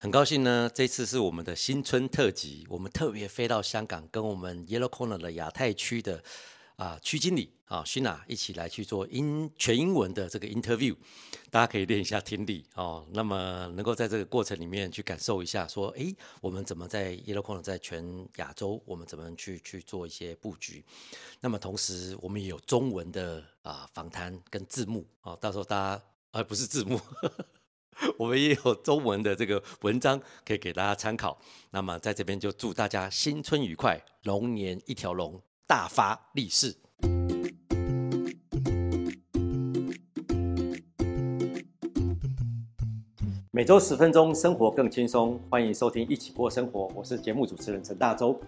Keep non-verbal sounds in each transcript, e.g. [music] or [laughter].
很高兴呢，这次是我们的新春特辑，我们特别飞到香港，跟我们 Yellow Corner 的亚太区的啊区经理啊辛娜一起来去做英全英文的这个 interview，大家可以练一下听力哦。那么能够在这个过程里面去感受一下，说，诶，我们怎么在 Yellow Corner 在全亚洲，我们怎么去去做一些布局？那么同时，我们也有中文的啊访谈跟字幕哦，到时候大家而、不是字幕。我们也有中文的这个文章可以给大家参考。那么在这边就祝大家新春愉快，龙年一条龙，大发利市。每周十分钟，生活更轻松。欢迎收听《一起过生活》，我是节目主持人陈大洲。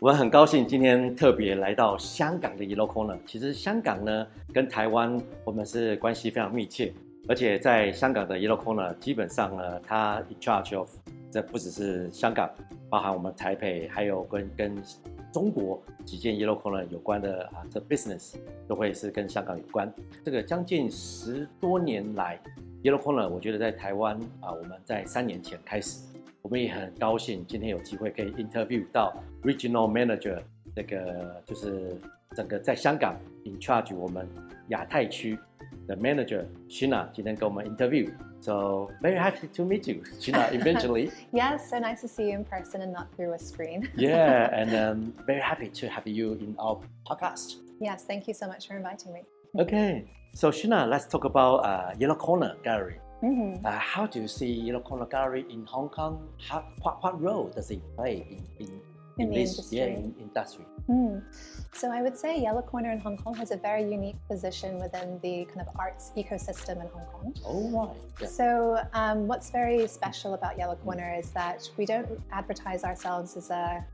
我们很高兴今天特别来到香港的 Yellow Corner。其实香港呢，跟台湾我们是关系非常密切。而且在香港的 Yellow Corner，基本上呢，它 in charge of 这不只是香港，包含我们台北，还有跟跟中国几件 Yellow Corner 有关的啊，这 business 都会是跟香港有关。这个将近十多年来，Yellow Corner 我觉得在台湾啊，我们在三年前开始，我们也很高兴今天有机会可以 interview 到 Regional Manager 这个就是整个在香港 in charge 我们亚太区。the manager, Sheena, didn't go my interview. So very happy to meet you, Sheena, [laughs] eventually. yes, so nice to see you in person and not through a screen. [laughs] yeah, and um, very happy to have you in our podcast. Yes, thank you so much for inviting me. okay, so Sheena, let's talk about uh, YellowKorner Gallery. Mm -hmm. uh, how do you see YellowKorner Gallery in Hong Kong? How, what, what role does it play in, in in, in this industry. yeah, in, industry? Mm. So I would say YellowKorner in Hong Kong has a very unique position within the kind of arts ecosystem in Hong Kong. Oh, right. Yeah. So um, what's very special about YellowKorner is that we don't advertise ourselves as a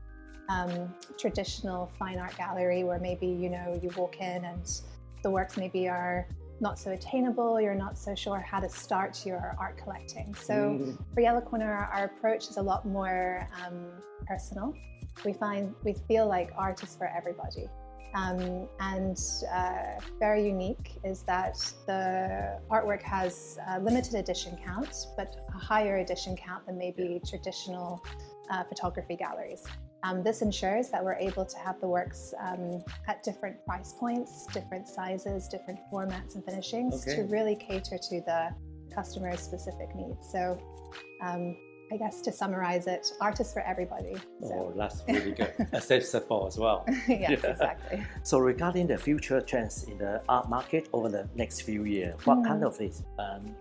um, traditional fine art gallery where maybe you know you walk in and the works maybe are not so attainable, you're not so sure how to start your art collecting. So mm. for YellowKorner, our approach is a lot more um, personal we find we feel like art is for everybody. Um, and uh, very unique is that the artwork has a limited edition count, but a higher edition count than maybe traditional uh, photography galleries. Um, this ensures that we're able to have the works um, at different price points, different sizes, different formats and finishings okay. to really cater to the customer's specific needs. So um, I guess to summarize it, artists for everybody. So. Oh, that's really good. [laughs] Accessible as well. [laughs] yes, yeah. exactly. So regarding the future trends in the art market over the next few years, what mm. kind of is um,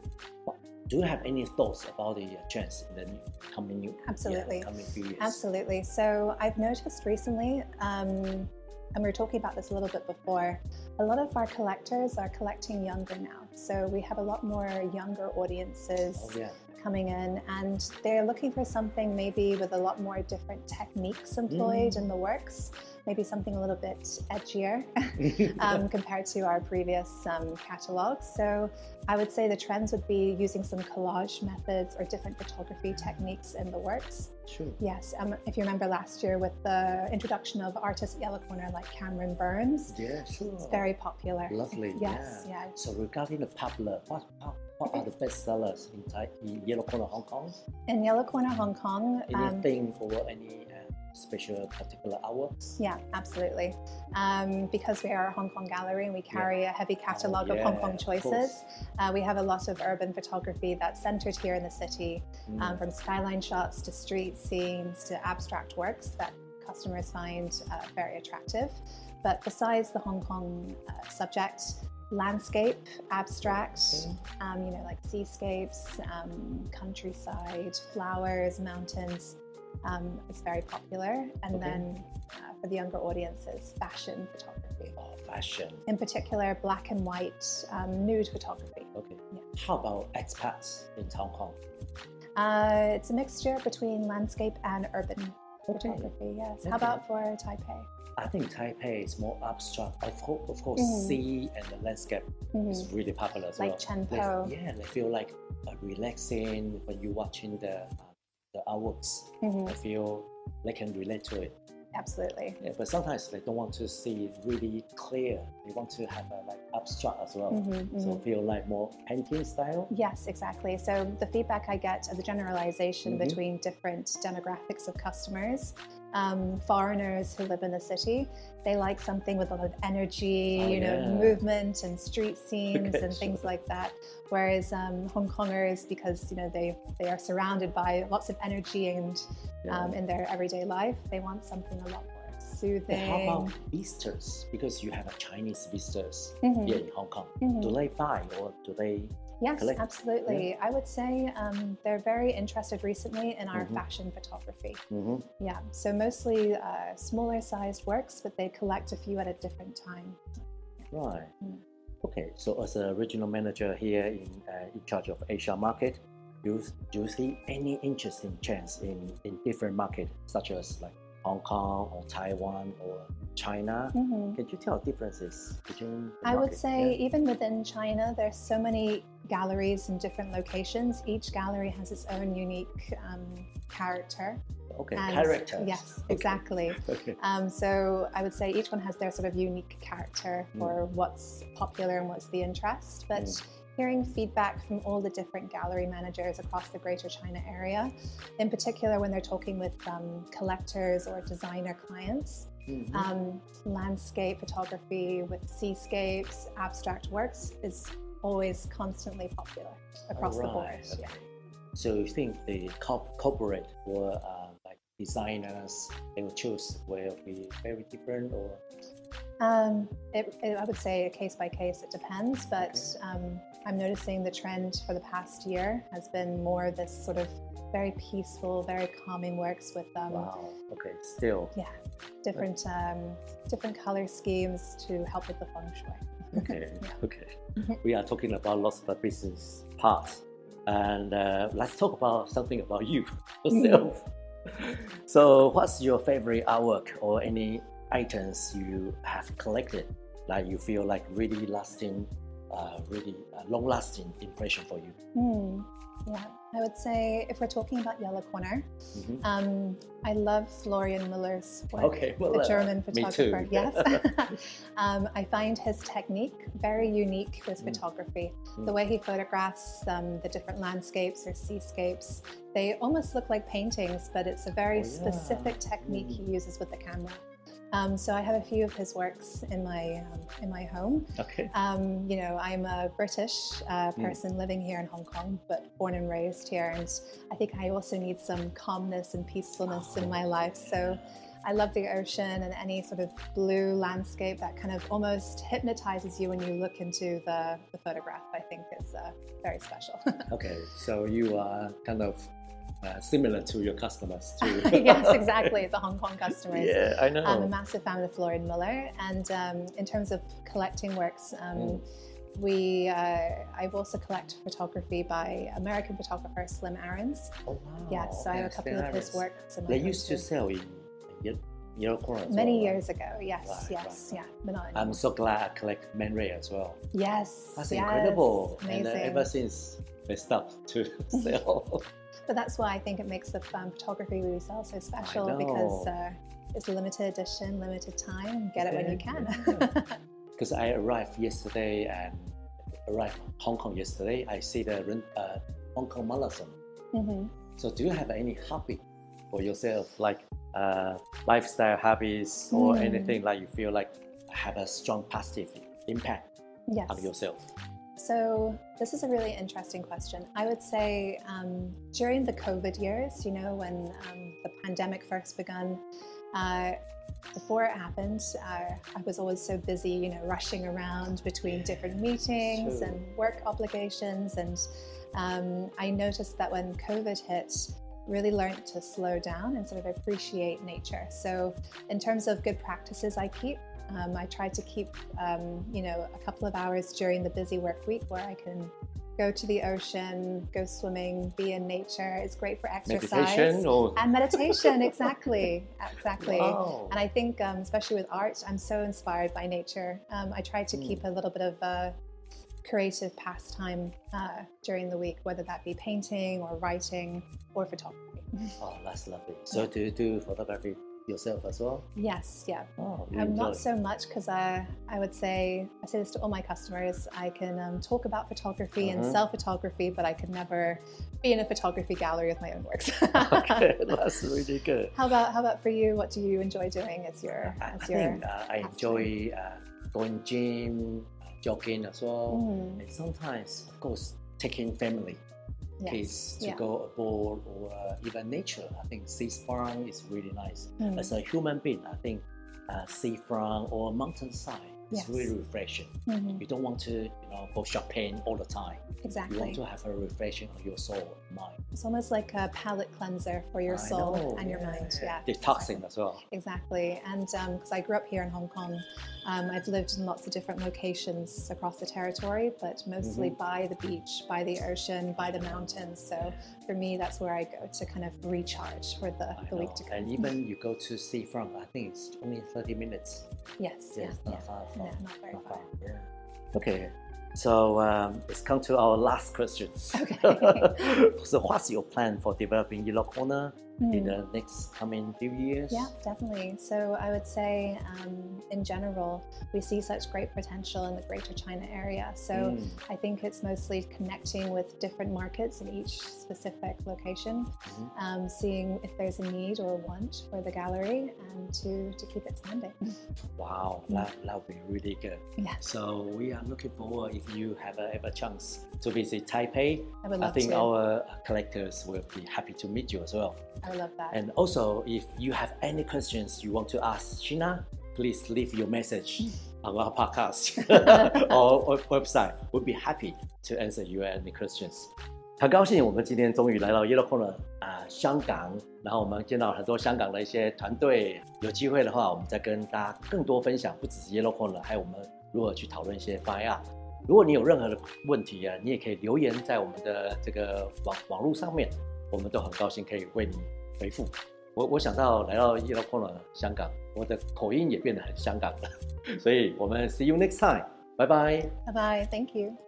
what, do you have any thoughts about the trends in the coming new Absolutely. Yeah, coming few years? Absolutely. So I've noticed recently, um, and we were talking about this a little bit before, a lot of our collectors are collecting younger now. So we have a lot more younger audiences. Oh, yeah coming in and they're looking for something maybe with a lot more different techniques employed mm. in the works, maybe something a little bit edgier [laughs] [laughs] um, compared to our previous um, catalogs. So I would say the trends would be using some collage methods or different photography techniques in the works. Sure. Yes. Um, if you remember last year with the introduction of artists at YellowKorner like Cameron Burns. Yeah, sure. It's very popular. Lovely. [laughs] Yes. Yeah. yeah. So regarding the popular, what, what what are the best sellers in, in YellowKorner Hong Kong? In YellowKorner Hong Kong, anything um, or any uh, special particular artworks? Yeah, absolutely. Um, because we are a Hong Kong gallery and we carry yeah. a heavy catalogue oh, yeah, of Hong Kong choices, uh, we have a lot of urban photography that's centered here in the city, mm. um, from skyline shots to street scenes to abstract works that customers find uh, very attractive. But besides the Hong Kong uh, subject, landscape, abstract, um, you know, like seascapes, um, countryside, flowers, mountains. Um, it's very popular. And okay. then uh, for the younger audiences, fashion photography. Oh, fashion. In particular, black and white um, nude photography. Okay. Yeah. How about expats in Hong Kong? Uh, it's a mixture between landscape and urban okay. photography, yes. Okay. How about for Taipei? I think Taipei is more abstract. Of course, of course mm. sea and the landscape mm. is really popular as like well. Chengpo. yeah, they feel like relaxing when you're watching the uh, the artworks. Mm-hmm. I feel they can relate to it. Absolutely. Yeah, but sometimes they don't want to see it really clear. They want to have a like abstract as well. Mhm, So mhm. feel like more painting style. Yes, exactly. So the feedback I get a generalization Mhm. between different demographics of customers, um, foreigners who live in the city, they like something with a lot of energy, Oh, you know, yeah. movement and street scenes Okay, and things sure. like that. Whereas um, Hong Kongers, because you know they they are surrounded by lots of energy and um, in their everyday life, they want something a lot soothing. how about visitors? Because you have a Chinese visitors Mhm, here in Hong Kong. mhm. Do they buy or do they? Yes, collect? absolutely. I would say um, they're very interested recently in our Mhm. fashion photography. Mhm. Yeah, so mostly uh, smaller sized works, but they collect a few at a different time. Right. Mm. Okay. So as a regional manager here in uh, in charge of Asia market, do do you see any interesting trends in in different market such as like Hong Kong or Taiwan or China? Mhm. Can you tell differences between? the I would say, Yeah. even within China, there's so many galleries in different locations. Each gallery has its own unique um, character. Okay. and- Characters. Yes, Okay. exactly. [laughs] Okay. Um, so I would say each one has their sort of unique character Mm. for what's popular and what's the interest. But Mm. Hearing feedback from all the different gallery managers across the Greater China area, in particular when they're talking with um, collectors or designer clients, Mhm. um, landscape photography with seascapes, abstract works is always constantly popular across the board. Alright, Yeah. So you think the corporate or uh, like designers they will choose will be very different or Um, it, it, I would say case by case, it depends, but um, I'm noticing the trend for the past year has been more this sort of very peaceful, very calming works with um, wow. Okay still. Yeah, different um, different color schemes to help with the feng shui. okay [laughs] okay. We are talking about lots of business parts and uh, let's talk about something about you [laughs] yourself. So what's your favorite artwork or any items you have collected that you feel like really lasting uh, really uh, long lasting impression for you Hmm. Yeah, I would say if we're talking about Yellow Corner, Mhm. um, I love Florian Muller's work. Okay, well, the uh, German photographer. [laughs] Yes. [laughs] um, I find his technique very unique with Mm. photography. Mm. The way he photographs um, the different landscapes or seascapes, they almost look like paintings, but it's a very Oh, yeah. specific technique Mm. he uses with the camera. Um, so I have a few of his works in my um, in my home. okay Um, you know, I'm a British uh, Mm. person living here in Hong Kong, but born and raised here. And I think I also need some calmness and peacefulness in my life. So I love the ocean and any sort of blue landscape that kind of almost hypnotizes you when you look into the, the photograph, I think is uh, very special. [laughs] Okay, so you are kind of uh, similar to your customers too. [laughs] yes, [laughs] exactly. The Hong Kong customers. Yeah, I know. I'm a massive fan of Florian Muller, and um, in terms of collecting works, um, Mm. we uh, I also collect photography by American photographer Slim Aarons. oh wow. Yes, so I have a couple of his works. in They used to sell in Corner many years ago. Yes, Right, yes, right, yeah, but not I'm so glad I collect Man Ray as well. yes, That's yes, incredible. And uh, ever since they stopped to [laughs] sell. But that's why I think it makes the um, photography we sell so special because uh, it's a limited edition, limited time. Get it when you can. Because [laughs] I arrived yesterday and arrived Hong Kong yesterday. I see the uh, Hong Kong Marathon. hmm So do you have any hobby for yourself, like uh, lifestyle hobbies or Hmm. anything like you feel like have a strong positive impact Yes. on yourself? So, this is a really interesting question. I would say um, during the COVID years, you know, when um, the pandemic first begun, uh, before it happened, uh, I was always so busy, you know, rushing around between different meetings True. and work obligations. And um, I noticed that when COVID hit, really learned to slow down and sort of appreciate nature. So, in terms of good practices I keep, um, I try to keep, um, you know, a couple of hours during the busy work week where I can go to the ocean, go swimming, be in nature. It's great for exercise Meditation or and meditation. exactly, exactly. Wow. And I think, um, especially with art, I'm so inspired by nature. Um, I try to Mm. keep a little bit of a creative pastime uh, during the week, whether that be painting or writing or photography. Oh, that's lovely. [laughs] So do you do photography yourself as well? Yes, yeah. Oh, Um, not so much because I, I would say I say this to all my customers. I can um, talk about photography and Mhm. sell photography, but I could never be in a photography gallery with my own works. [laughs] okay, [laughs] that's really good. how about how about for you? What do you enjoy doing as your I, I as your think uh, I enjoy uh, going gym, jogging as well, Mm, and sometimes, of course, taking family yes, kids to yeah. go abroad or uh, even nature. I think seafront is really nice. Mm, As a human being, I think uh, seafront or mountainside is Yes. really refreshing. mhm, You don't want to, you know, go shopping all the time. Exactly. You want to have a refreshing of your soul, mind. It's almost like a palate cleanser for your I soul know, and your mind. Yeah, Detoxing as well. Exactly. And because I grew up here in Hong Kong, um, I've lived in lots of different locations across the territory, but mostly Mm-hmm. by the beach, by the ocean, by the mountains. So for me, that's where I go to kind of recharge for the, the week to come. And even [laughs] you go to seafront, I think it's only 30 minutes. yes, Yes, yeah. not far from. No, not very not far. far, Yeah. Okay. So um, let's come to our last question. Okay. [laughs] so what's your plan for developing YellowKorner in Mm. the next coming few years? Yeah, definitely. So I would say, um, in general, we see such great potential in the Greater China area. So Mm. I think it's mostly connecting with different markets in each specific location, Mhm. um, seeing if there's a need or a want for the gallery, and to to keep expanding. Wow, [laughs] that that would be really good. Yeah, So we are looking forward if you have a, ever chance to visit Taipei. I would I think to. our collectors will be happy to meet you as well. I would love that. And also, if you have any questions you want to ask Sheena, please leave your message on our podcast or, website. We'll be happy to answer your any questions. 很高兴我们今天终于来到 Yellow Corner 啊、香港，然后我们见到很多香港的一些团队。有机会的话，我们再跟大家更多分享，不只是 Yellow Corner，还有我们如何去讨论一些 art。如果你有任何的问题啊，你也可以留言在我们的这个网网络上面，我们都很高兴可以为你回复。我我想到来到 Yellow Corner 香港，我的口音也变得很香港了，所以我们 see you next time，拜拜。拜拜 Thank you.